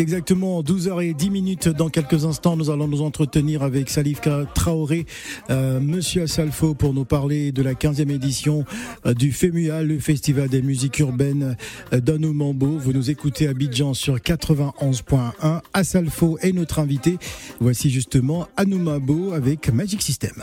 exactement 12h10 minutes. Dans quelques instants, nous allons nous entretenir avec Salifka Traoré, euh, Monsieur Assalfo, pour nous parler de la 15e édition euh, du FEMUA, le Festival des musiques urbaines euh, d'Anoumambo. Vous nous écoutez à Bidjan sur 91.1. Assalfo est notre invité. Voici justement Anoumambo avec Magic System.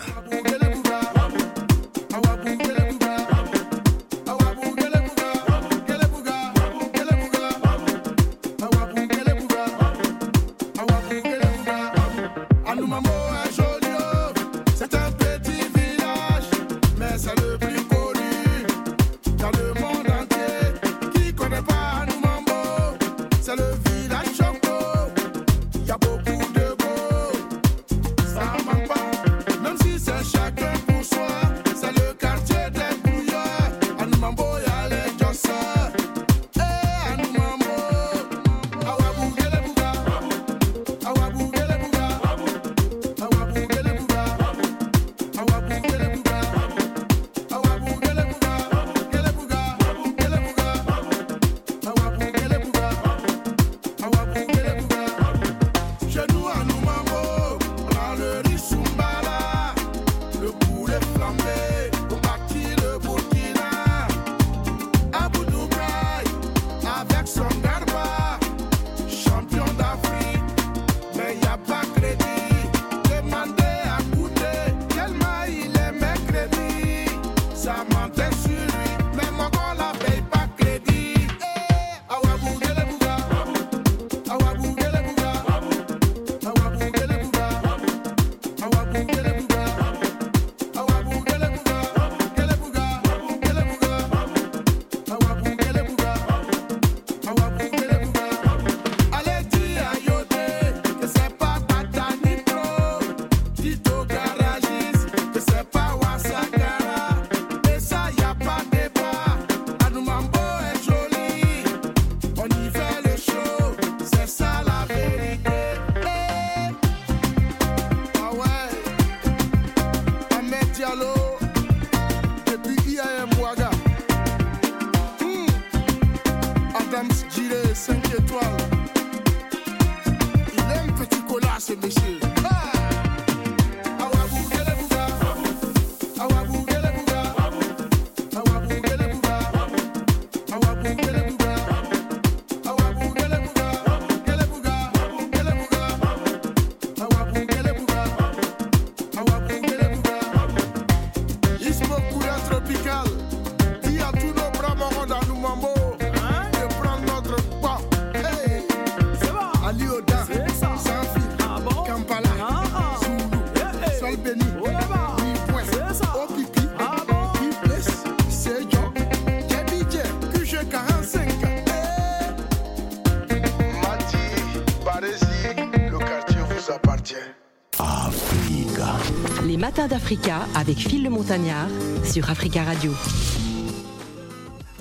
d'Africa avec Phil le Montagnard sur Africa Radio.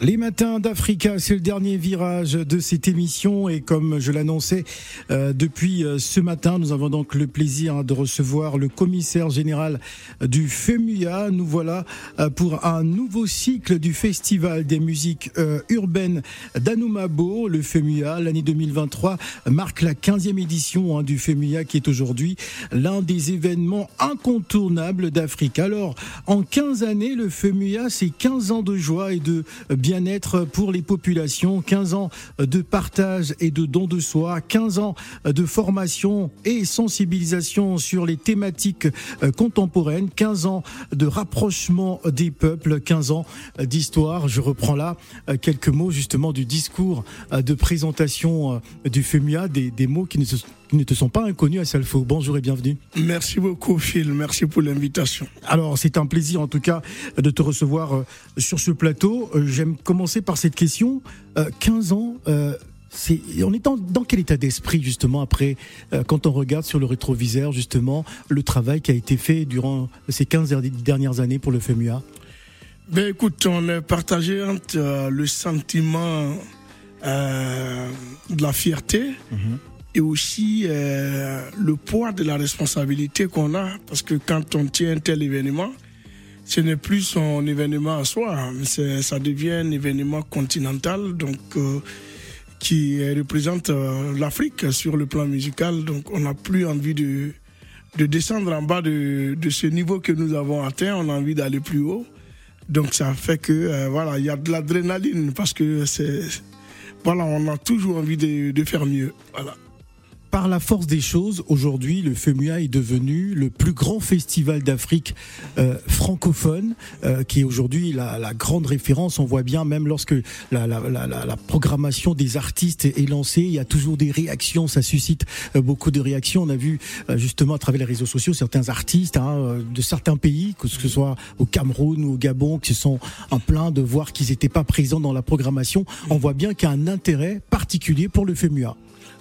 Les matins d'Africa, c'est le dernier virage de cette émission et comme je l'annonçais depuis euh, ce matin, nous avons donc le plaisir de recevoir le commissaire général du FEMUA. Nous voilà euh, pour un nouveau cycle du Festival des musiques urbaines d'Anoumabo. Le FEMUA, l'année 2023, marque la 15e édition hein, du FEMUA qui est aujourd'hui l'un des événements incontournables d'Afrique. Alors, en 15 années, le FEMUA, c'est 15 ans de joie et de bien-être pour les populations, 15 ans de partage et de don de soi, 15 ans de formation et sensibilisation sur les thématiques euh, contemporaines, 15 ans de rapprochement des peuples, 15 ans d'histoire. Je reprends là euh, quelques mots justement du discours euh, de présentation du FEMUA, des, des mots qui ne se qui ne te sont pas inconnus à Salfo. Bonjour et bienvenue. Merci beaucoup Phil, merci pour l'invitation. Alors c'est un plaisir en tout cas de te recevoir euh, sur ce plateau. Euh, j'aime commencer par cette question. 15 euh, ans, c'est, on est dans, quel état d'esprit justement après, quand on regarde sur le rétroviseur justement le travail qui a été fait durant ces 15 dernières années pour le FEMUA ben écoute, on est partagé entre le sentiment de la fierté, mhm et aussi euh, le poids de la responsabilité qu'on a, parce que quand on tient un tel événement, ce n'est plus son événement à soi, mais ça devient un événement continental, donc euh, qui représente euh, l'Afrique sur le plan musical. Donc on n'a plus envie de, de descendre en bas de, de ce niveau que nous avons atteint, on a envie d'aller plus haut. Donc ça fait que voilà, il y a de l'adrénaline parce que c'est voilà, on a toujours envie de, de faire mieux. Voilà par la force des choses, aujourd'hui, le FEMUA est devenu le plus grand festival d'Afrique euh, francophone, euh, qui est aujourd'hui la, grande référence. On voit bien, même lorsque la, programmation des artistes est, lancée, il y a toujours des réactions, ça suscite euh, beaucoup de réactions. On a vu justement à travers les réseaux sociaux certains artistes hein, de certains pays, que ce soit au Cameroun ou au Gabon, qui se sont en plein de voir qu'ils n'étaient pas présents dans la programmation. On voit bien qu'il y a un intérêt particulier pour le FEMUA.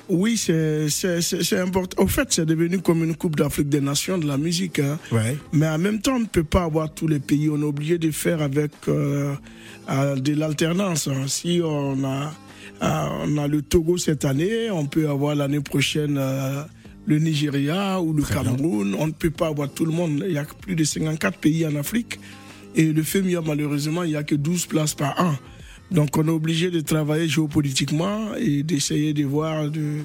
Oui, c'est important. Au fait, c'est devenu comme une Coupe d'Afrique des Nations de la musique. Hein. Mais en même temps, on ne peut pas avoir tous les pays. On est obligé de faire avec euh, euh, de l'alternance. Hein. Si on a, euh, on a le Togo cette année, on peut avoir l'année prochaine le Nigeria ou le Cameroun. On ne peut pas avoir tout le monde. Il y a plus de 54 pays en Afrique. Et le FEMIA, malheureusement, il n'y a que 12 places par an. Donc on est obligé de travailler géopolitiquement et d'essayer de voir. De...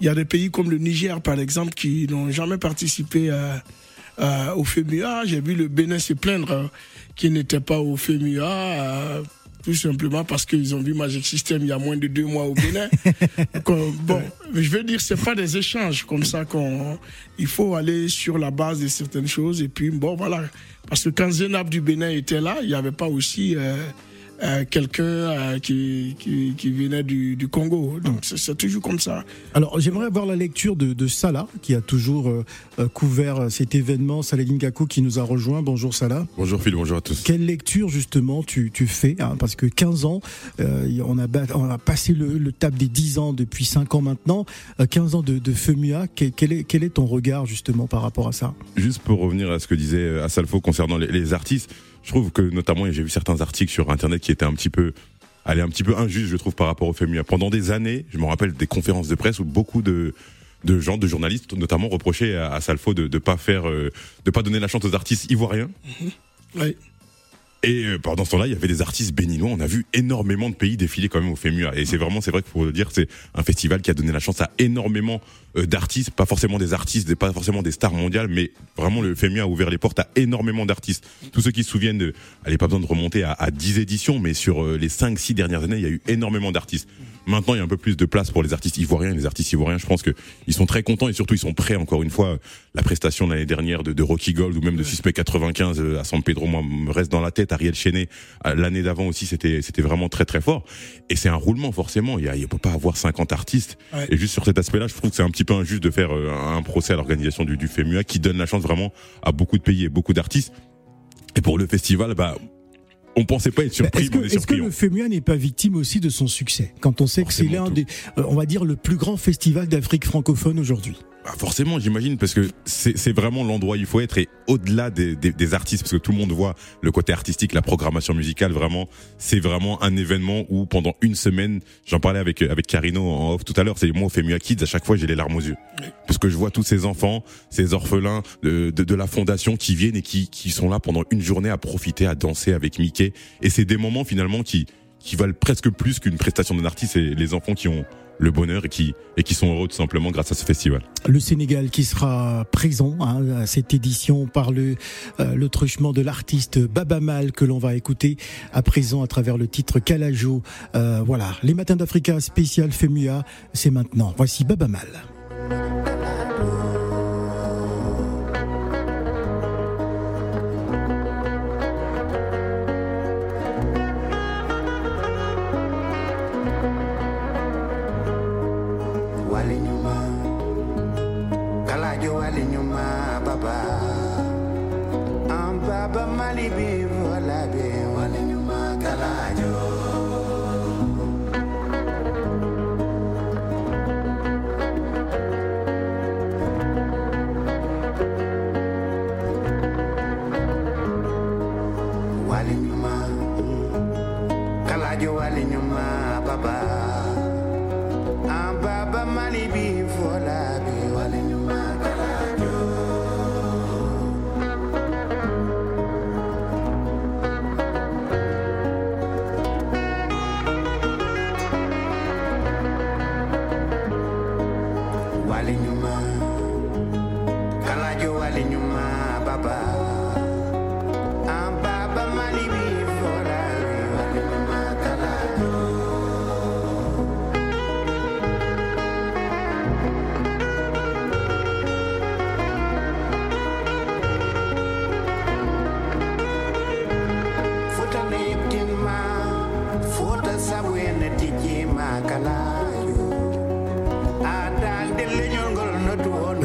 Il y a des pays comme le Niger, par exemple, qui n'ont jamais participé au FEMUA. J'ai vu le Bénin se plaindre euh, qui n'était pas au FEMUA. Euh, tout simplement parce qu'ils ont vu Magic System il y a moins de deux mois au Bénin. bon, je veux dire, c'est pas des échanges comme ça qu'on. Il faut aller sur la base de certaines choses et puis bon voilà, parce que quand Zenab du Bénin était là, il n'y avait pas aussi euh, euh, quelqu'un euh, qui, qui, qui, venait du, du Congo. Donc c'est toujours comme ça. Alors j'aimerais avoir la lecture de, de Salah, qui a toujours euh, couvert cet événement, Salah Gakou qui nous a rejoint. Bonjour Salah. Bonjour Phil, bonjour à tous. Quelle lecture justement tu, tu fais hein, Parce que 15 ans, on, a, on a passé le, le table des 10 ans depuis 5 ans maintenant, 15 ans de, de FEMUA. Quel, est, quel est ton regard justement par rapport à ça? Juste pour revenir à ce que disait Assalfo concernant les, les artistes, je trouve que notamment, j'ai vu certains articles sur Internet qui étaient un petit peu allez, un petit peu injuste, je trouve, par rapport au FEMUA. Pendant des années, je me rappelle des conférences de presse où beaucoup de de gens, de journalistes, notamment reprochaient à, Salfo de ne pas faire, euh, de pas donner la chance aux artistes ivoiriens. Oui. Et euh, pendant ce temps-là, il y avait des artistes béninois. On a vu énormément de pays défiler quand même au FEMUA. Et c'est vraiment, c'est vrai qu'il faut le dire, c'est un festival qui a donné la chance à énormément euh, d'artistes, pas forcément des artistes, pas forcément des stars mondiales, mais vraiment le FEMUA a ouvert les portes à énormément d'artistes. Tous ceux qui se souviennent, de, allez, pas besoin de remonter à, à 10 éditions, mais sur euh, les 5-6 dernières années, il y a eu énormément d'artistes. Maintenant, il y a un peu plus de place pour les artistes ivoiriens. Les artistes ivoiriens, je pense que ils sont très contents et surtout ils sont prêts. Encore une fois, la prestation l'année dernière de, de, Rocky Gold ou même de Suspect 95 euh, à San Pedro, moi, me reste dans la tête. Ariel Chenet, euh, l'année d'avant aussi, c'était c'était vraiment très très fort. Et c'est un roulement forcément. Il y a, il peut pas avoir 50 artistes. Et juste sur cet aspect-là, je trouve que c'est un petit peu injuste de faire euh, un procès à l'organisation du, du FEMUA qui donne la chance vraiment à beaucoup de pays et beaucoup d'artistes. Et pour le festival, bah on pensait pas être surpris. Est-ce que, le FEMUA n'est pas victime aussi de son succès quand on sait que c'est l'un des, euh, on va dire, le plus grand festival d'Afrique francophone aujourd'hui? Bah, forcément, j'imagine, parce que c'est vraiment l'endroit où il faut être. Et au-delà des, des, des, artistes, parce que tout le monde voit le côté artistique, la programmation musicale, vraiment, c'est vraiment un événement où pendant une semaine, j'en parlais avec avec Carino en off tout à l'heure, c'est moi au Femua Kids, à chaque fois j'ai les larmes aux yeux, parce que je vois tous ces enfants, ces orphelins de, de, de, la fondation qui viennent et qui qui sont là pendant une journée à profiter, à danser avec Mickey, et c'est des moments finalement qui qui valent presque plus qu'une prestation d'un artiste, et les enfants qui ont le bonheur et qui, et qui sont heureux tout simplement grâce à ce festival. Le Sénégal qui sera présent hein, à cette édition par le, euh, truchement de l'artiste Baba Mal que l'on va écouter à présent à travers le titre Kalajo. Euh, voilà, les matins d'Africa spécial FEMUA, c'est maintenant. Voici Baba Mal.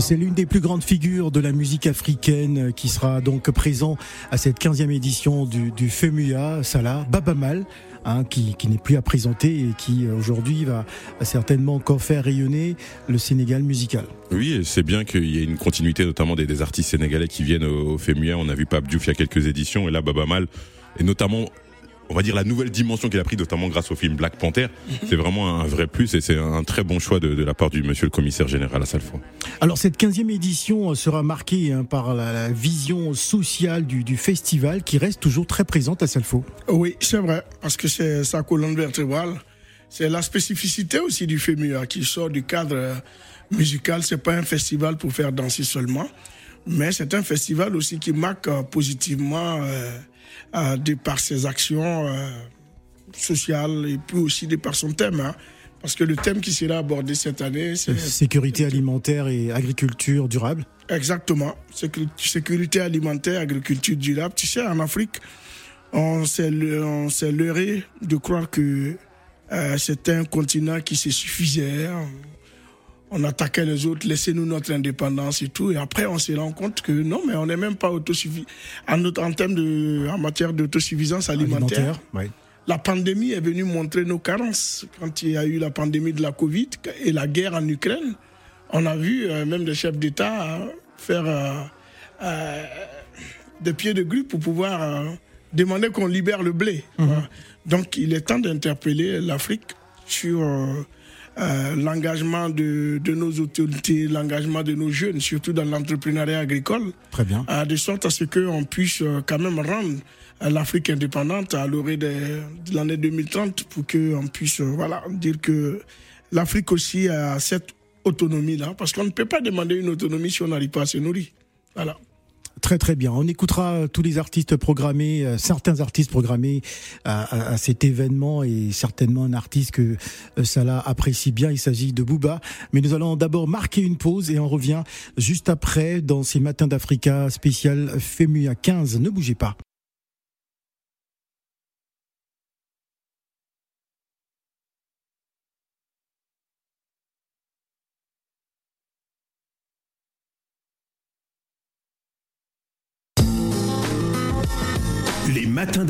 C'est l'une des plus grandes figures de la musique africaine qui sera donc présent à cette 15e édition du, du FEMUA, Salah, Baba Mal, hein, qui, n'est plus à présenter et qui aujourd'hui va, certainement encore faire rayonner le Sénégal musical. Oui, c'est bien qu'il y ait une continuité notamment des, artistes sénégalais qui viennent au, au FEMUA. On a vu Pape il y a quelques éditions et là Baba Mal et notamment on va dire la nouvelle dimension qu'il a pris, notamment grâce au film Black Panther. C'est vraiment un vrai plus et c'est un très bon choix de, de, la part du monsieur le commissaire général à Salfo. Alors cette 15e édition sera marquée hein, par la, la, vision sociale du, du, festival qui reste toujours très présente à Salfo. Oui, c'est vrai, parce que c'est sa colonne vertébrale. C'est la spécificité aussi du FEMUA qui sort du cadre musical. C'est pas un festival pour faire danser seulement, mais c'est un festival aussi qui marque positivement euh, euh, de par ses actions euh, sociales et puis aussi de par son thème. Hein. Parce que le thème qui sera abordé cette année, c'est sécurité alimentaire et agriculture durable. Exactement, sécurité alimentaire, agriculture durable. Tu sais, en Afrique, on s'est leurré de croire que euh, c'était un continent qui se suffisait. On attaquait les autres, laissez-nous notre indépendance et tout. Et après, on se rend compte que non, mais on n'est même pas autosuffisant en, en, termes de, en matière d'autosuffisance alimentaire. alimentaire oui. La pandémie est venue montrer nos carences. Quand il y a eu la pandémie de la Covid et la guerre en Ukraine, on a vu euh, même des chefs d'État euh, faire euh, des pieds de grue pour pouvoir demander qu'on libère le blé. Mhm. Mmh. Donc, il est temps d'interpeller l'Afrique sur euh, l'engagement de, de, nos autorités, l'engagement de nos jeunes, surtout dans l'entrepreneuriat agricole. Très bien. Euh, de sorte à ce qu'on puisse euh, quand même rendre l'Afrique indépendante à l'orée de, de l'année 2030 pour qu'on puisse voilà, dire que l'Afrique aussi a cette autonomie-là. Parce qu'on ne peut pas demander une autonomie si on n'arrive pas à se nourrir. Voilà. Très très bien. On écoutera tous les artistes programmés, euh, certains artistes programmés à, à, cet événement et certainement un artiste que euh, apprécie bien. Il s'agit de Booba. Mais nous allons d'abord marquer une pause et on revient juste après dans ces matins d'Africa spécial FEMUA 15. Ne bougez pas.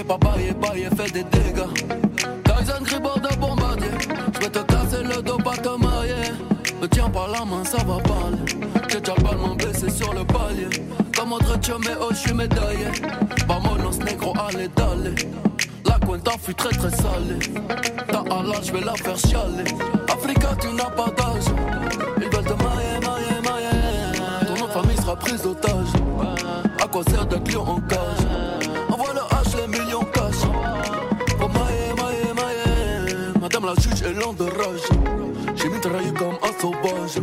J'ai pas baillé, baillé, fait des dégâts. Tyson Gribord de bombardier. Je vais te casser le dos, pas te marier. Ne tiens pas la main, ça va parler. J'ai déjà le blessé sur le palier. Comme autre mais oh, je suis médaillé. Vamonos négro, allez, d'aller. La cuenta fut très très salée. Ta halal, je vais la faire chialer. Africa, tu n'as pas d'âge. Ils veulent te mailler, mailler, mailler. Ton nom de famille sera prise d'otage. À quoi sert d'être lion en cage? La juge est lente de rage. J'ai mitraillé comme un sauvage.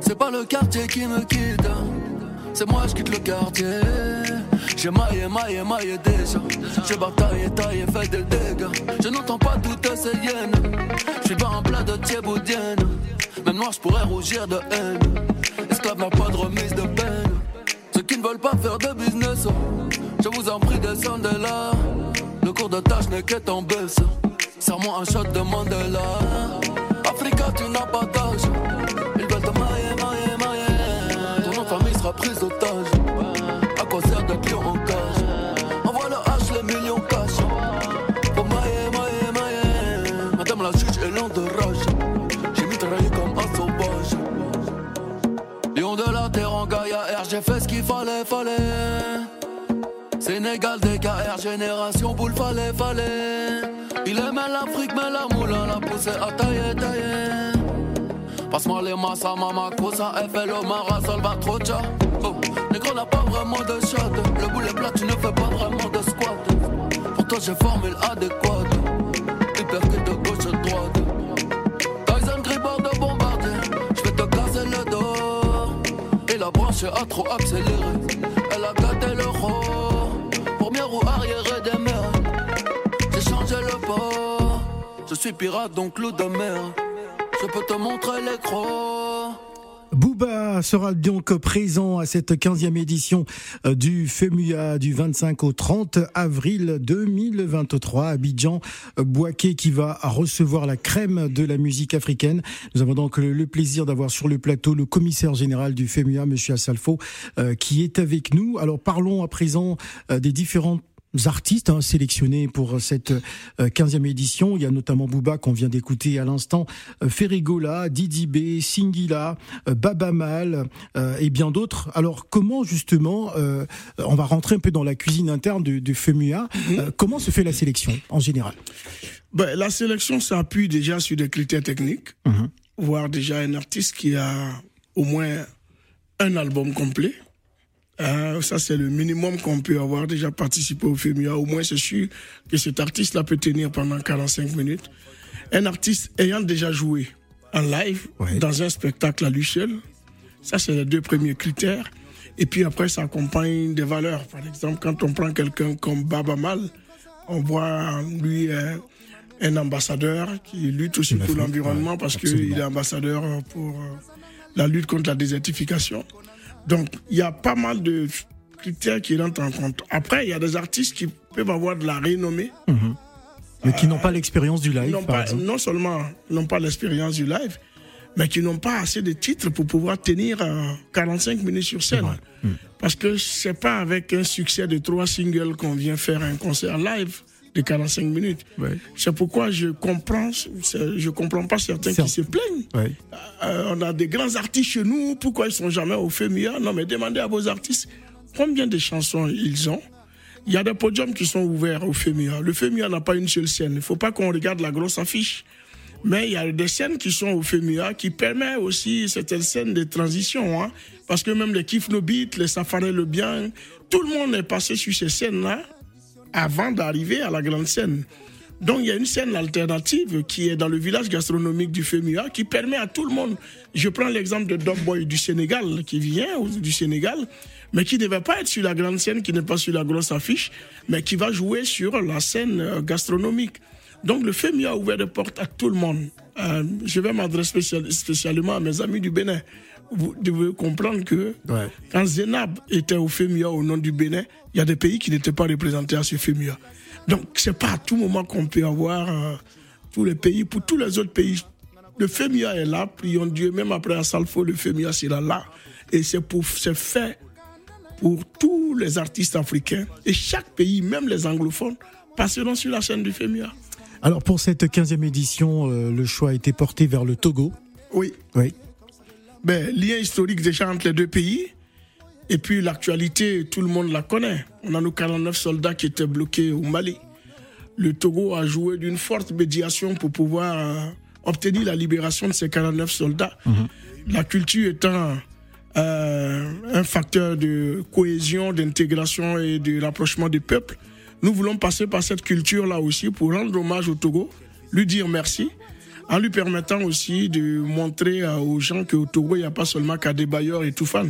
C'est pas le quartier qui me quitte. C'est moi, je quitte le quartier. J'ai maillé, maillé, maillé déjà. J'ai bataillé, taillé, fait des dégâts. Je n'entends pas toutes ces hyènes. Je suis pas en plat de thieboudienne. Même noir, je pourrais rougir de haine. Esclave n'a pas de remise de peine. Ceux qui ne veulent pas faire de business, je vous en prie, descendez là. Le cours de tâche n'est qu'être en baisse. Serre-moi un shot de Mandela. Africa, tu n'as pas d'âge. Ils veulent te mailler, mailler, mailler. Ton nom de famille sera prise d'otage. À quoi sert d'être en cage? Envoie le H, les millions cash. Pour mailler, mailler, mailler. Madame la juge est lente de rage. J'ai mitraillé comme un sauvage. Lion de la terre en Gaïa R, j'ai fait ce qu'il fallait, fallait. Sénégal, DKR, génération boule, fallait, fallait. Il aimait l'Afrique, mais la moulin l'a poussé à tailler, tailler. Passe-moi les massas, mama, cosa, FL, Omara, Salvatrocha. Oh, négro n'a pas vraiment de shot. Le boulet plat, tu ne fais pas vraiment de squat. Pour toi, j'ai formule adéquate. Hypercute de gauche à droite. Tyson Gribord de bombardier. Je vais te casser le dos. Et la branche a trop accéléré. Je suis pirate, sera donc présent à cette 15e édition euh, du FEMUA du 25 au 30 avril 2023 à Abidjan. Euh, Boaké qui va recevoir la crème de la musique africaine. Nous avons donc le plaisir d'avoir sur le plateau le commissaire général du FEMUA, Monsieur Assalfo, euh, qui est avec nous. Alors parlons à présent des différentes artistes hein, sélectionnés pour cette euh, 15e édition. Il y a notamment Booba qu'on vient d'écouter à l'instant, euh, Ferrigola, Didi B, Singila, euh, Baba Mal euh, et bien d'autres. Alors comment justement, euh, on va rentrer un peu dans la cuisine interne de, de FEMUA, mm-hmm. comment se fait la sélection en général? Ben, La sélection s'appuie déjà sur des critères techniques, mm-hmm. voir déjà un artiste qui a au moins un album complet euh, ça, c'est le minimum qu'on peut avoir déjà participé au FEMIA. Au moins, c'est sûr que cet artiste-là peut tenir pendant 45 minutes. Un artiste ayant déjà joué en live ouais. dans un spectacle à lui seul. Ça, c'est les deux premiers critères. Et puis après, ça accompagne des valeurs. Par exemple, quand on prend quelqu'un comme Baba Mal, on voit en lui euh, un ambassadeur qui lutte aussi pour l'environnement ouais, parce qu'il est ambassadeur pour euh, la lutte contre la désertification. Donc, il y a pas mal de critères qui rentrent en compte. Après, il y a des artistes qui peuvent avoir de la renommée. Mmh. Mais qui n'ont pas l'expérience du live, non, pas, non seulement n'ont pas l'expérience du live, mais qui n'ont pas assez de titres pour pouvoir tenir euh, 45 minutes sur scène. Mmh. Parce que c'est pas avec un succès de trois singles qu'on vient faire un concert live de 45 minutes. Ouais. C'est pourquoi je comprends, je comprends pas certains qui se plaignent. Ouais. Euh, on a des grands artistes chez nous, pourquoi ils sont jamais au FEMIA Non, mais demandez à vos artistes combien de chansons ils ont. Il y a des podiums qui sont ouverts au FEMIA. Le FEMIA n'a pas une seule scène. Il ne faut pas qu'on regarde la grosse affiche. Mais il y a des scènes qui sont au FEMIA qui permettent aussi certaines scènes de transition. Hein, parce que même les Kif No Beat, les Safari Le Bien, tout le monde est passé sur ces scènes-là avant d'arriver à la grande scène. Donc il y a une scène alternative qui est dans le village gastronomique du FEMUA qui permet à tout le monde. Je prends l'exemple de Dog Boy du Sénégal qui vient du Sénégal, mais qui ne devait pas être sur la grande scène, qui n'est pas sur la grosse affiche, mais qui va jouer sur la scène gastronomique. Donc le FEMUA a ouvert des portes à tout le monde. Euh, je vais m'adresser spécial, spécialement à mes amis du Bénin. Vous devez comprendre que ouais. quand Zénab était au FEMUA au nom du Bénin, il y a des pays qui n'étaient pas représentés à ce FEMUA. Donc, c'est pas à tout moment qu'on peut avoir euh, tous les pays. Pour tous les autres pays, le FEMIA est là, prions Dieu, même après Assalfo, le FEMIA sera là. Et c'est pour c'est fait pour tous les artistes africains. Et chaque pays, même les anglophones, passeront sur la scène du FEMUA. Alors pour cette 15e édition, euh, le choix a été porté vers le Togo. Oui. Oui. Ben, lien historique déjà entre les deux pays. Et puis l'actualité, tout le monde la connaît. On a nos 49 soldats qui étaient bloqués au Mali. Le Togo a joué d'une forte médiation pour pouvoir euh, obtenir la libération de ces 49 soldats. Mhm. La culture étant euh, un facteur de cohésion, d'intégration et de rapprochement des peuples, nous voulons passer par cette culture-là aussi pour rendre hommage au Togo, lui dire merci, en lui permettant aussi de montrer euh, aux gens qu'au Togo, il n'y a pas seulement Kadebayor et Toufan.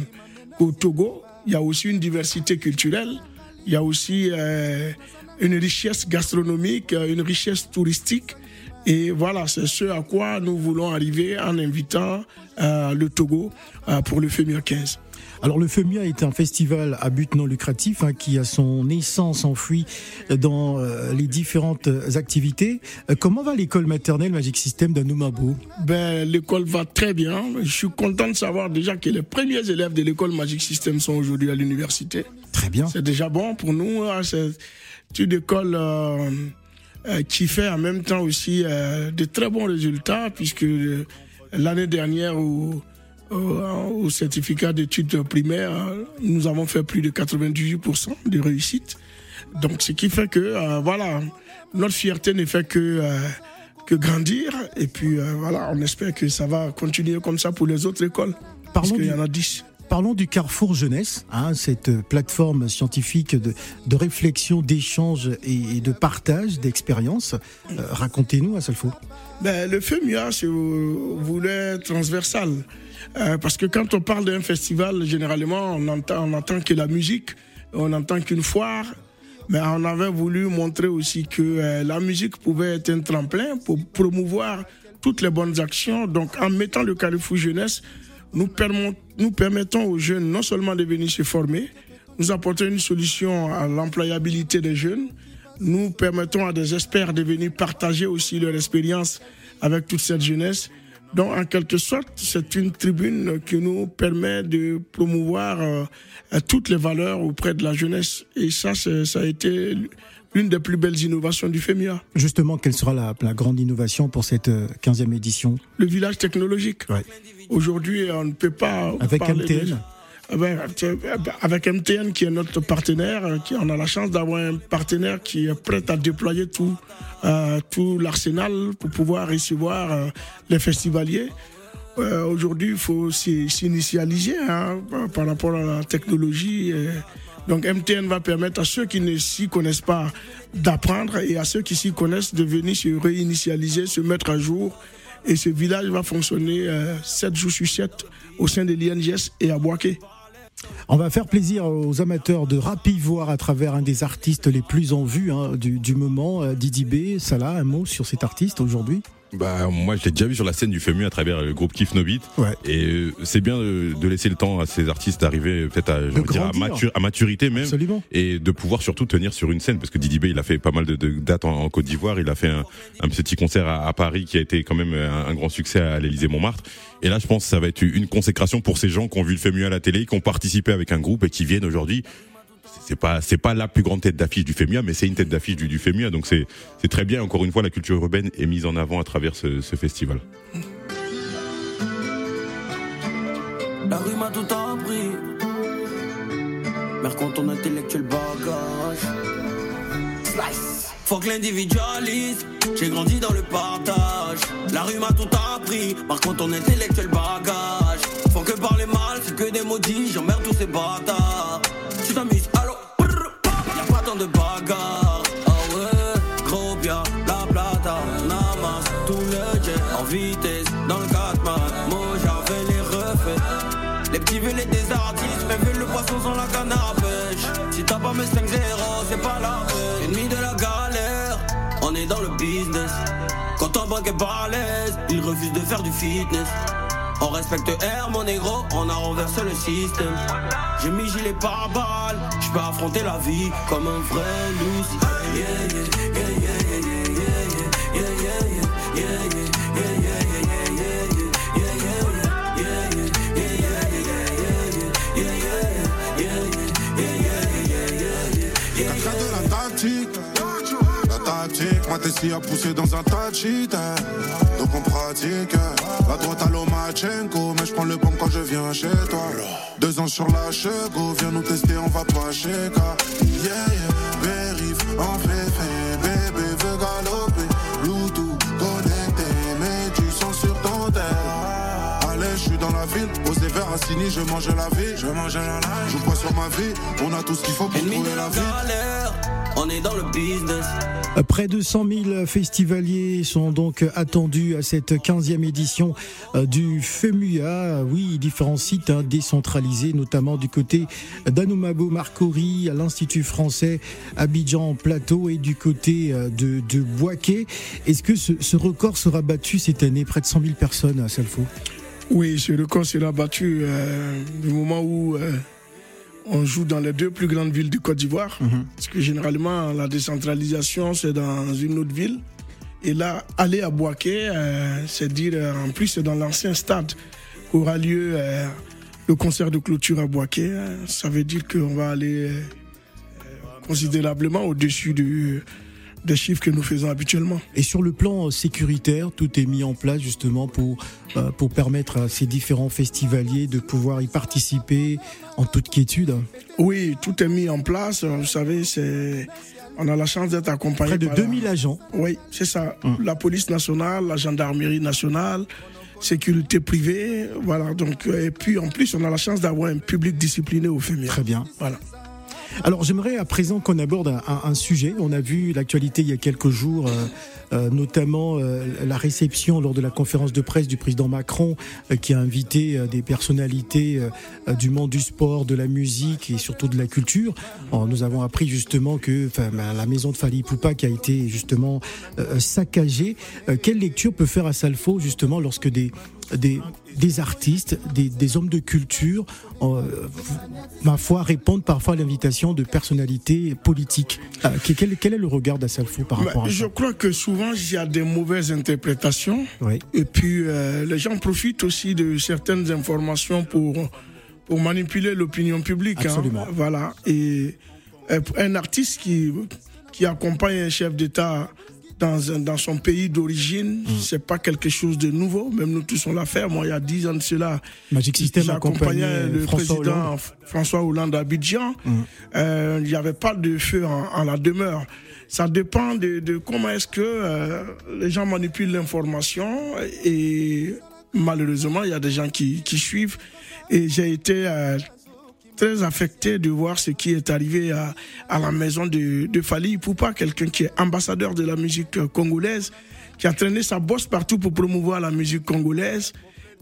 Qu'au Togo, il y a aussi une diversité culturelle, il y a aussi euh, une richesse gastronomique, euh, une richesse touristique. Et voilà, c'est ce à quoi nous voulons arriver en invitant le Togo pour le FEMIA 15. Alors le FEMIA est un festival à but non lucratif hein, qui a son essence enfouie dans euh, les différentes activités. Euh, comment va l'école maternelle Magic System d'Anoumabo Ben, l'école va très bien. Je suis content de savoir déjà que les premiers élèves de l'école Magic System sont aujourd'hui à l'université. Très bien. C'est déjà bon pour nous. hein. C'est une école euh, euh, qui fait en même temps aussi euh, de très bons résultats puisque l'année dernière au, au, au certificat d'études primaires, euh, nous avons fait plus de 98% de réussite. Donc, ce qui fait que, euh, voilà, notre fierté ne fait que, euh, que grandir. Et puis, euh, voilà, on espère que ça va continuer comme ça pour les autres écoles. Parce qu'il y en a 10. Parlons du Carrefour Jeunesse, hein, cette euh, plateforme scientifique de, de réflexion, d'échange et, de partage d'expériences. Euh, Racontez-nous, Asalfo. Ben, le FEMIA, c'est euh, voulait transversal. Euh, parce que quand on parle d'un festival, généralement, on entend, que la musique, on entend qu'une foire. Mais on avait voulu montrer aussi que la musique pouvait être un tremplin pour promouvoir toutes les bonnes actions. Donc, en mettant le Carrefour Jeunesse, nous, permettons aux jeunes non seulement de venir se former, nous apporter une solution à l'employabilité des jeunes, nous permettons à des experts de venir partager aussi leur expérience avec toute cette jeunesse. Donc, en quelque sorte, c'est une tribune qui nous permet de promouvoir euh, toutes les valeurs auprès de la jeunesse. Et ça, ça a été l'une des plus belles innovations du FEMIA, Justement, quelle sera la, la grande innovation pour cette euh, 15e édition? Le village technologique. Ouais. Aujourd'hui, on ne peut pas Avec parler de- MTN Eh ben, tiens, avec MTN qui est notre partenaire, euh, qui, on a la chance d'avoir un partenaire qui est prêt à déployer tout, euh, tout l'arsenal pour pouvoir recevoir euh, les festivaliers. Euh, Aujourd'hui, il faut s'initialiser hein, par- rapport à la technologie. euh. Donc MTN va permettre à ceux qui ne s'y connaissent pas d'apprendre et à ceux qui s'y connaissent de venir se réinitialiser, se mettre à jour. Et ce village va fonctionner euh, 7 jours sur 7 au sein de l'INGS et à Boaké. On va faire plaisir aux amateurs de rap ivoire à travers un des artistes les plus en vue hein, du, du moment, euh, Didi B. Salah, un mot sur cet artiste aujourd'hui? Bah moi je l'ai déjà vu sur la scène du FEMU à travers le groupe Kif No Beat. Ouais. Et euh, c'est bien de, de laisser le temps à ces artistes d'arriver peut-être à, dire, à, matur- à maturité même. Absolument. Et de pouvoir surtout tenir sur une scène parce que Didi B il a fait pas mal de, de dates en, en Côte d'Ivoire, il a fait un, un petit concert à, à Paris qui a été quand même un, un grand succès à l'Élysée Montmartre. Et là je pense que ça va être une consécration pour ces gens qui ont vu le FEMU à la télé, qui ont participé avec un groupe et qui viennent aujourd'hui c'est pas c'est pas la plus grande tête d'affiche du FEMIA mais c'est une tête d'affiche du, du FEMIA donc c'est c'est très bien encore une fois la culture urbaine est mise en avant à travers ce, ce festival. La rue m'a tout appris. Mère quand ton intellectuel bagage. Slice. Fuck l'individualisme, j'ai grandi dans le partage. La rue m'a tout appris, par contre ton intellectuel bagage. Faut que parler mal, c'est que des maudits, j'emmerde tous ces bâtards. Brrr, y'a pas tant de bagarres. Ah ouais, gros bien, la plata, on amasse tout le jet en vitesse dans le 4 man. Moi j'avais les refaits. Les petits veulent des artistes, mais veulent le poisson sans la canne à pêche. Si t'as pas mes 5-0, c'est pas la peine. Ennemi de la galère, on est dans le business. Quand ton banque est pas à l'aise, il refuse de faire du fitness. On respecte R, mon négro, on a renversé le système. J'ai mis gilet pare-balles, j'peux affronter la vie comme un vrai loose pratique, ma tessie a poussé dans un tas de eh. Donc on pratique, eh. la droite à l'Omachenko Mais je prends le pompe quand je viens chez toi. Deux ans sur la chego, viens nous tester, on va pas chez Yeah, yeah, vérif, en fait, bébé veut galoper. Bluetooth connecté, mais tu sens sur ton tel. Allez, je suis dans la ville, posé vers Assini, je mange la vie. Je mange la life, joue pas sur ma vie, on a tout ce qu'il faut pour trouver la vie on est dans le business. Près de 100 000 festivaliers sont donc attendus à cette 15e édition euh, du FEMUA. Oui, différents sites hein, décentralisés, notamment du côté d'Anoumabo Marcory, à l'Institut français Abidjan Plateau et du côté euh, de, de Boaké. Est-ce que ce, record sera battu cette année? Près de 100 000 personnes à Salfo Oui, ce record sera battu euh, du moment où on joue dans les deux plus grandes villes du Côte d'Ivoire. Mhm. Parce que généralement, la décentralisation, c'est dans une autre ville. Et là, aller à Boaké, euh, c'est dire, euh, en plus, c'est dans l'ancien stade où aura lieu euh, le concert de clôture à Boaké. ça veut dire qu'on va aller considérablement au-dessus du des chiffres que nous faisons habituellement. Et sur le plan sécuritaire, tout est mis en place justement pour, euh, pour permettre à ces différents festivaliers de pouvoir y participer en toute quiétude Oui, tout est mis en place. Vous savez, c'est... On a la chance d'être accompagné. Près de 2000 agents. Oui, c'est ça. Hum. La police nationale, la gendarmerie nationale, sécurité privée, voilà. Donc, et puis en plus, on a la chance d'avoir un public discipliné au FEMIA. Très bien. Voilà. Alors j'aimerais à présent qu'on aborde un, sujet. On a vu l'actualité il y a quelques jours, euh, euh, notamment euh, la réception lors de la conférence de presse du président Macron, qui a invité des personnalités du monde du sport, de la musique et surtout de la culture. nous avons appris justement que la maison de Fali Poupa qui a été justement saccagée. quelle lecture peut faire à Salfo justement lorsque des des, des artistes, des, des, hommes de culture, euh, ma foi, répondent parfois à l'invitation de personnalités politiques. Euh, quel, quel, est le regard d'Assalfo par rapport à ça Je crois que souvent, il y a des mauvaises interprétations. Oui. Et puis, euh, les gens profitent aussi de certaines informations pour, pour manipuler l'opinion publique. Hein. Absolument. Voilà. Et un artiste qui, qui accompagne un chef d'État dans, dans son pays d'origine, mm. c'est pas quelque chose de nouveau. Même nous tous on l'a fait. Moi, il y a dix ans de cela, accompagnait le François président Hollande. François Hollande à Abidjan. Mm. Euh, il n'y avait pas de feu en, la demeure. Ça dépend de, de comment est-ce que euh, les gens manipulent l'information et malheureusement, il y a des gens qui, qui suivent. Et j'ai été euh, très affecté de voir ce qui est arrivé à, à la maison de, de Fali Poupa, quelqu'un qui est ambassadeur de la musique congolaise, qui a traîné sa bosse partout pour promouvoir la musique congolaise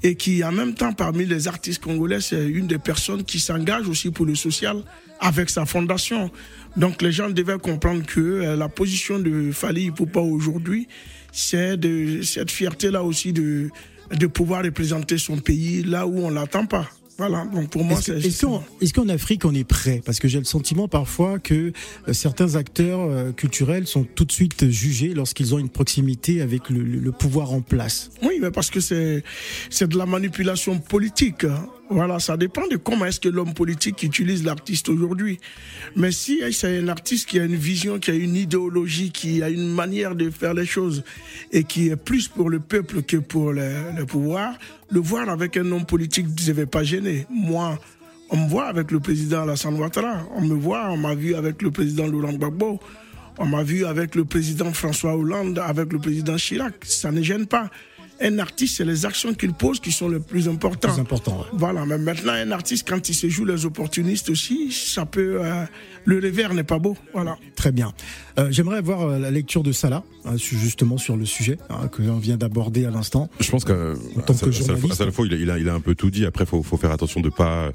et qui, en même temps, parmi les artistes congolais, c'est une des personnes qui s'engage aussi pour le social avec sa fondation. Donc les gens devaient comprendre que euh, la position de Fali Poupa aujourd'hui, c'est de cette fierté-là aussi de, de pouvoir représenter son pays là où on l'attend pas. Voilà, donc pour moi, c'est. Est-ce qu'en Afrique, on est prêt? Parce que j'ai le sentiment parfois que euh, certains acteurs euh, culturels sont tout de suite jugés lorsqu'ils ont une proximité avec le, le pouvoir en place. Oui, mais parce que c'est de la manipulation politique. Voilà, ça dépend de comment est-ce que l'homme politique utilise l'artiste aujourd'hui. Mais si c'est un artiste qui a une vision, qui a une idéologie, qui a une manière de faire les choses et qui est plus pour le peuple que pour le, pouvoir, le voir avec un homme politique ne devait pas gêner. Moi, on me voit avec le président Alassane Ouattara, on me voit, on m'a vu avec le président Laurent Gbagbo, on m'a vu avec le président François Hollande, avec le président Chirac. Ça ne gêne pas un artiste, c'est les actions qu'il pose qui sont les plus importantes. Plus important, Voilà, mais maintenant, un artiste, quand il se joue les opportunistes aussi, ça peut. Euh, le revers n'est pas beau. Voilà. Très bien. Euh, j'aimerais avoir euh, la lecture de Salah, hein, justement sur le sujet hein, que l'on vient d'aborder à l'instant. Je pense que. En tant que journaliste. À la fois, il a, il, a, un peu tout dit. Après, il faut, faut faire attention de pas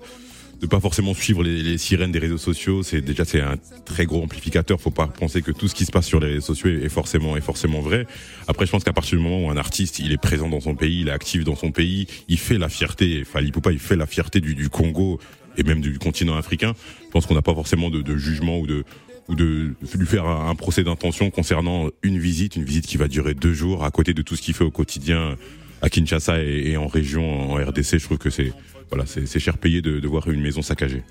de pas forcément suivre les, sirènes des réseaux sociaux. C'est déjà c'est un très gros amplificateur. Faut pas penser que tout ce qui se passe sur les réseaux sociaux est forcément est forcément vrai. Après, je pense qu'à partir du moment où un artiste il est présent dans son pays, il est actif dans son pays, il fait la fierté. Fali pas il fait la fierté du, du Congo et même du continent africain. Je pense qu'on n'a pas forcément de, de jugement ou de ou de lui faire un, procès d'intention concernant une visite, une visite qui va durer deux jours à côté de tout ce qu'il fait au quotidien à Kinshasa et, en région, en RDC. Je trouve que c'est voilà, c'est cher payé de, de, voir une maison saccagée.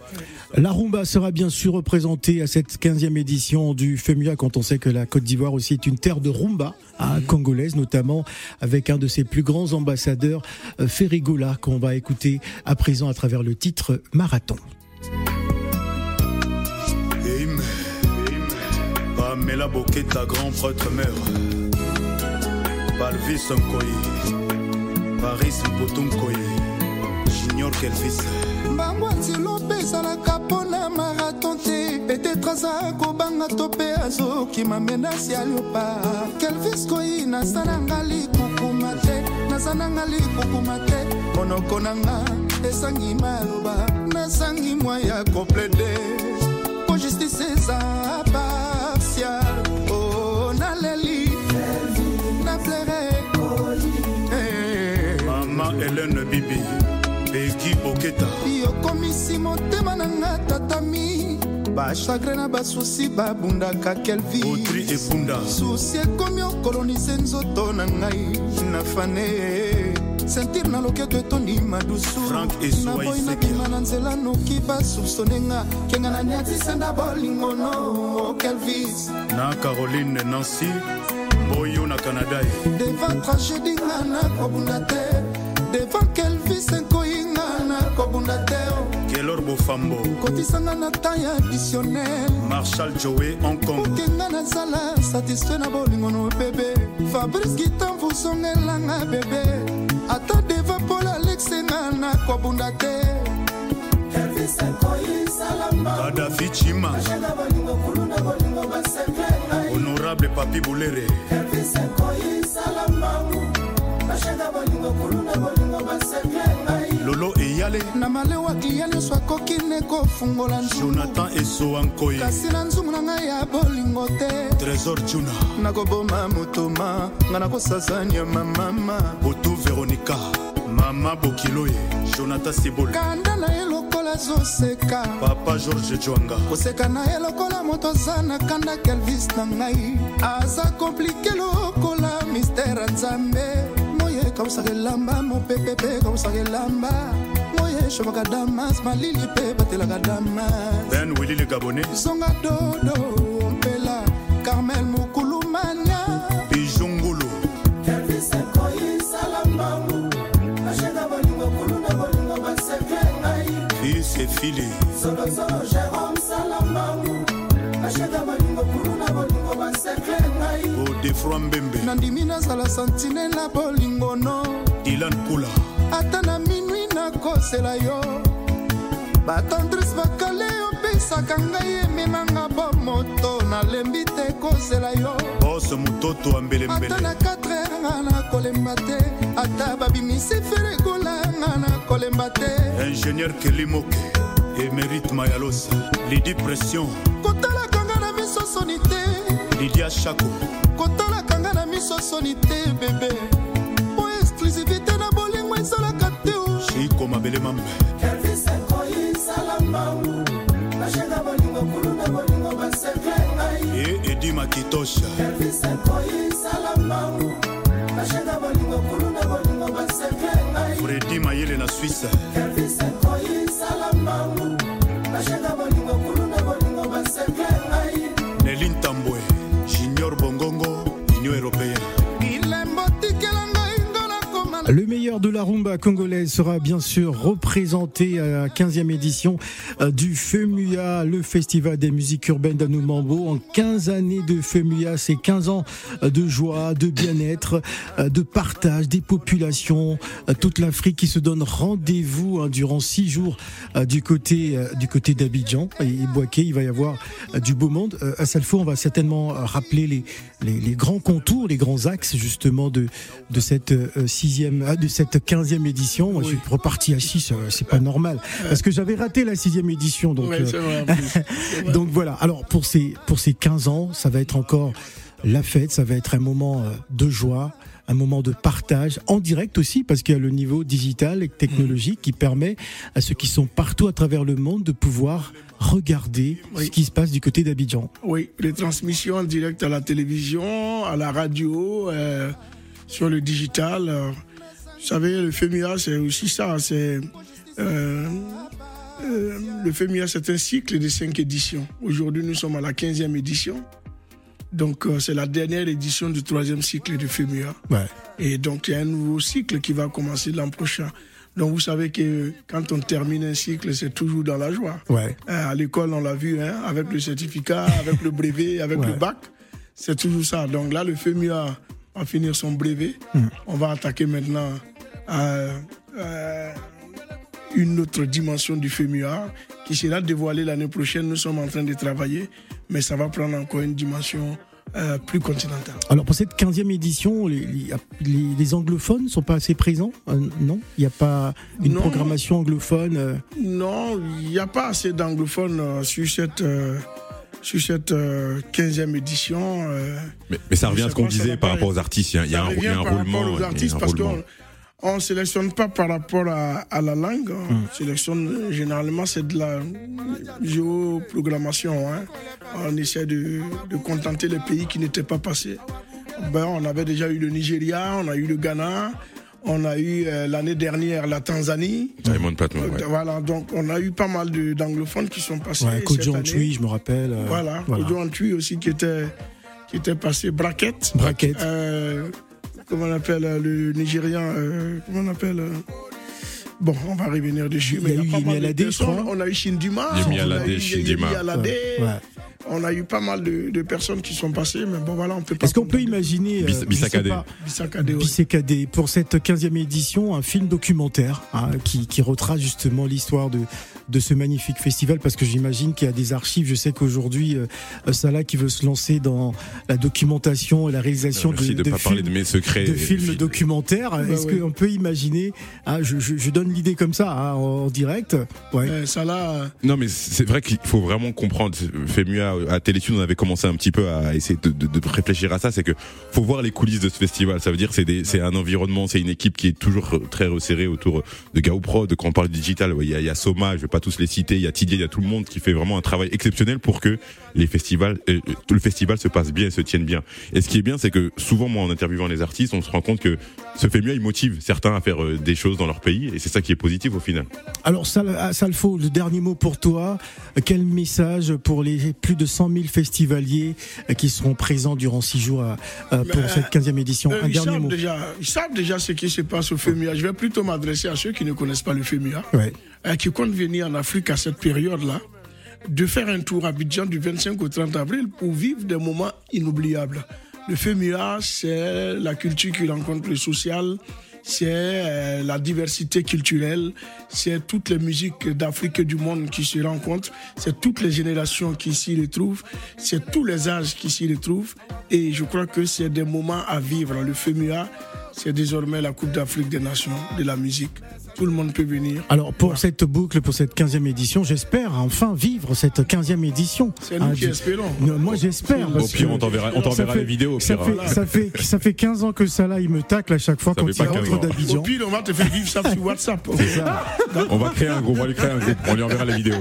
La rumba sera bien sûr représentée à cette 15e édition du FEMUA quand on sait que la Côte d'Ivoire aussi est une terre de rumba, à mhm. congolaise notamment, avec un de ses plus grands ambassadeurs, euh, Ferrigola, qu'on va écouter à présent à travers le titre Marathon. Pamela ta grand prêtre mère. Balvis Nkoyi, Paris Mpotunkoyi, Junior Kelvis. bangwatilo mpe ezalaka mpona marathon te. Petetre aza kobanga to mpe azokima menasi ya liopa. Kelvis koyi naza nanga likukuma te. Naza nanga likukuma te. Monoko nanga ezangi maloba. Nazangi mwa ya komplede po justice eza partial. O oh, naleli. Na plere mama helene bibi beki boketa. Yokomisi motema na nga tatami bachagre na basusi babundaka kelviotri ebunda susi ekomi okolonise nzoto na ngai na fane. Sentire na loketo etondi madusu. Naboyi nabima na nzela noki basupsone nga. Kenga na niatisenda bolingono kelvis na caroline nancy mboyo na canada. Devant tragédie nga nakobunda te. Devant kelvis enkoyinga nakobunda te. Kelor bofambo. Kotisanga na temps ya additionnel. Marshal joe hongkong okenga nazala satisfait na bolingono bebe fabrice gitamvuzongelanga bebe ata deva pol alexenga nakobunda te. Kadafi chima honorable papi bulere eyale na malewa klia nyonso akoki ne kofungola jonathan esoa nkoi kasi na nzungu na ngai ya bolingo te. Trésor juna. Nakoboma motoma nga nakosazania mamama botu veronika mama bokiloye. Jonathan sibol kanda na ye lokola azoseka papa george jwanga koseka na ye lokola moto aza na kanda kelvis na ngai. Aza komplike lokola mistere nzambe. Kausaka elamba mopepe mpe kausaka elamba moye eshobaka damas malili mpe batelaka damas. Ben wilili gabone zonga dodo mpela carmel mokulumania et fili jérôme salamangu ashaka bolingo kuluna bolingo basekre ngai. Odefroi mbembe. Nandimi nazala santinela bolingono dilan kula ata na minui nakosela yo. Batendrise bakale opesaka ngai ememanga bomoto nalembi te kozela yo. Bos mototo ya mbelembele ata na 4 heure nga nakolemba te ata babimisi feregola nga nakolemba te. Ingénieur kelimoke émérite mayalosa lidi pression. Kotalaka nga na miso soni te. Lidia shako kotalaka nga na miso soni te bebe po exclusivité na bolingo ezalaka te shiko mabele mambe e edi makitosha. Fredi mayele na swisse rumba congolaise sera bien sûr représenté à la 15e édition euh, du FEMUA, le festival des musiques urbaines d'Anoumambo. En 15 années de FEMUA, c'est 15 ans euh, de joie, de bien-être, euh, de partage des populations, toute l'Afrique qui se donne rendez-vous hein, durant 6 jours du côté du côté d'Abidjan et Boaké. Il va y avoir du beau monde. À Salfo, on va certainement rappeler les, les, grands contours, les grands axes justement de, de cette sixième de cette 15e édition. Moi, je suis reparti à 6, euh, c'est pas normal. Parce que j'avais raté la 6e édition. Donc, euh, donc voilà. Alors, pour ces, pour ces 15 ans, ça va être encore la fête, ça va être un moment euh, de joie, un moment de partage en direct aussi parce qu'il y a le niveau digital et technologique qui permet à ceux qui sont partout à travers le monde de pouvoir regarder ce qui se passe du côté d'Abidjan. Oui, les transmissions en direct à la télévision, à la radio, sur le digital. Vous savez, le FEMIA, c'est aussi ça. C'est euh, euh, le FEMIA, c'est un cycle de cinq éditions. Aujourd'hui, nous sommes à la 15e édition. Donc, euh, c'est la dernière édition du troisième cycle du FEMIA. Ouais. Et donc, il y a un nouveau cycle qui va commencer l'an prochain. Donc, vous savez que quand on termine un cycle, c'est toujours dans la joie. Ouais. À l'école, on l'a vu, hein, avec le certificat, avec le brevet, avec Ouais. le bac. C'est toujours ça. Donc là, le FEMIA va finir son brevet. Mm. On va attaquer maintenant à, à une autre dimension du FEMUA qui sera dévoilée l'année prochaine. Nous sommes en train de travailler, mais ça va prendre encore une dimension euh, plus continentale. Alors pour cette 15e édition, les, les, les- les anglophones sont pas assez présents Euh, Non? Il n'y a pas une Non. programmation anglophone euh, Non, il n'y a pas assez d'anglophones euh, sur cette, euh, sur cette euh, 15e édition. euh. Mais, mais ça revient à ce qu'on disait par rapport aux artistes. Il y a, il y a un, il y a revient un par rapport roulement. aux artistes parce qu'on on sélectionne pas par rapport à, à la langue. Hmm. On sélectionne euh, généralement c'est de la géoprogrammation. Hein. On essaie de, de contenter les pays qui n'étaient pas passés. Ben, on avait déjà eu le Nigeria, on a eu le Ghana, on a eu euh, l'année dernière la Tanzanie. Diamond Platinum, ouais. Euh, Voilà, donc on a eu pas mal d'anglophones qui sont passés. Ouais, année. Antwi, je me rappelle. euh, Voilà, Kojo Antwi aussi qui était, qui était passé braquette. Braquette. Euh, comment on appelle euh, le Nigérian euh, Comment on appelle euh, Bon, on va revenir dessus. Il y a mais eu mal de Alade, je personnes. crois. On a eu Shindima. Yemi on a Alade, eu Yemi Shindima. On a eu pas mal de, de personnes qui sont passées, mais bon, voilà, on peut pas. Est-ce qu'on peut imaginer euh, Bis- je sais Bissakadé. pas, Bissakadé, ouais. Bissakadé, pour cette 15e édition, un film documentaire hein, qui, qui retrace justement l'histoire de, de ce magnifique festival parce que j'imagine qu'il y a des archives. Je sais qu'aujourd'hui, euh, Salah qui veut se lancer dans la documentation et la réalisation Merci de, de ne pas parler de films, mes secrets. de films documentaires. Est-ce ouais. qu'on peut imaginer ah, je, je, je donne l'idée comme ça hein, en, en direct. Ouais. Euh, ça là, Non, mais c'est vrai qu'il faut vraiment comprendre. FEMUA à Téléthune, on avait commencé un petit peu à essayer de, de- de réfléchir à ça. C'est que faut voir les coulisses de ce festival. Ça veut dire c'est c'est un environnement, c'est une équipe qui est toujours très resserrée autour de Gaoprod. Quand on parle digital, ouais, il y, a, il y a Soma, je pas tous les citer. Il y a Tidier, il y a tout le monde qui fait vraiment un travail exceptionnel pour que les festivals, euh, tout le festival se passe bien et se tienne bien. Et ce qui est bien, c'est que souvent, moi, en interviewant les artistes, on se rend compte que ce FEMUA, il motive certains à faire euh, des choses dans leur pays, et c'est ça qui est positif au final. Alors, Sal- Salfo, le dernier mot pour toi. Quel message pour les plus de 100 000 festivaliers euh, qui seront présents durant six jours à- euh, pour cette 15e édition? euh, Un ils, dernier savent mot. déjà, ils savent déjà ce qui se passe au FEMUA. Je vais plutôt m'adresser à ceux qui ne connaissent pas le FEMUA. Ouais. Euh, qui compte venir en Afrique à cette période-là, de faire un tour à Abidjan du 25 au 30 avril pour vivre des moments inoubliables. Le FEMUA, c'est la culture qui rencontre le social, c'est euh, la diversité culturelle, c'est toutes les musiques d'Afrique et du monde qui se rencontrent, c'est toutes les générations qui s'y retrouvent, c'est tous les âges qui s'y retrouvent. Et je crois que c'est des moments à vivre. Le FEMUA, c'est désormais la Coupe d'Afrique des Nations de la musique. Tout le monde peut venir. Alors pour cette boucle, pour cette 15e édition, j'espère enfin vivre cette 15e édition. C'est nous Ah, qui espérons. Non, Moi j'espère. Au pire, on t'enverra, on ça t'enverra fait- les vidéos. au Ça pire. fait, ça, fait, ça fait 15 ans que ça là, il me tacle à chaque fois Ça quand il pas 15 rentre ans. Au d'Abidjan. pire, on va te faire vivre ça sur WhatsApp. On va créer un groupe, on va lui créer un groupe, on lui enverra les vidéos.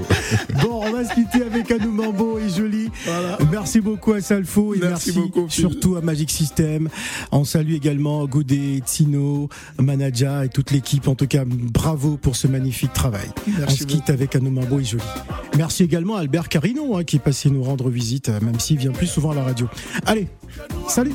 Bon, on va se quitter avec Anou Mambo et Jolie. Voilà. Merci beaucoup à Salfo et merci, Merci beaucoup, surtout à Magic System. On salue également Goudé, Tino, Manaja et toute l'équipe. En tout cas, bravo pour ce magnifique travail. Merci on se quitte avec Anou Mambo et Jolie. Merci également à Albert Carino hein, qui est passé nous rendre visite, euh, même s'il vient plus souvent à la radio. Allez, salut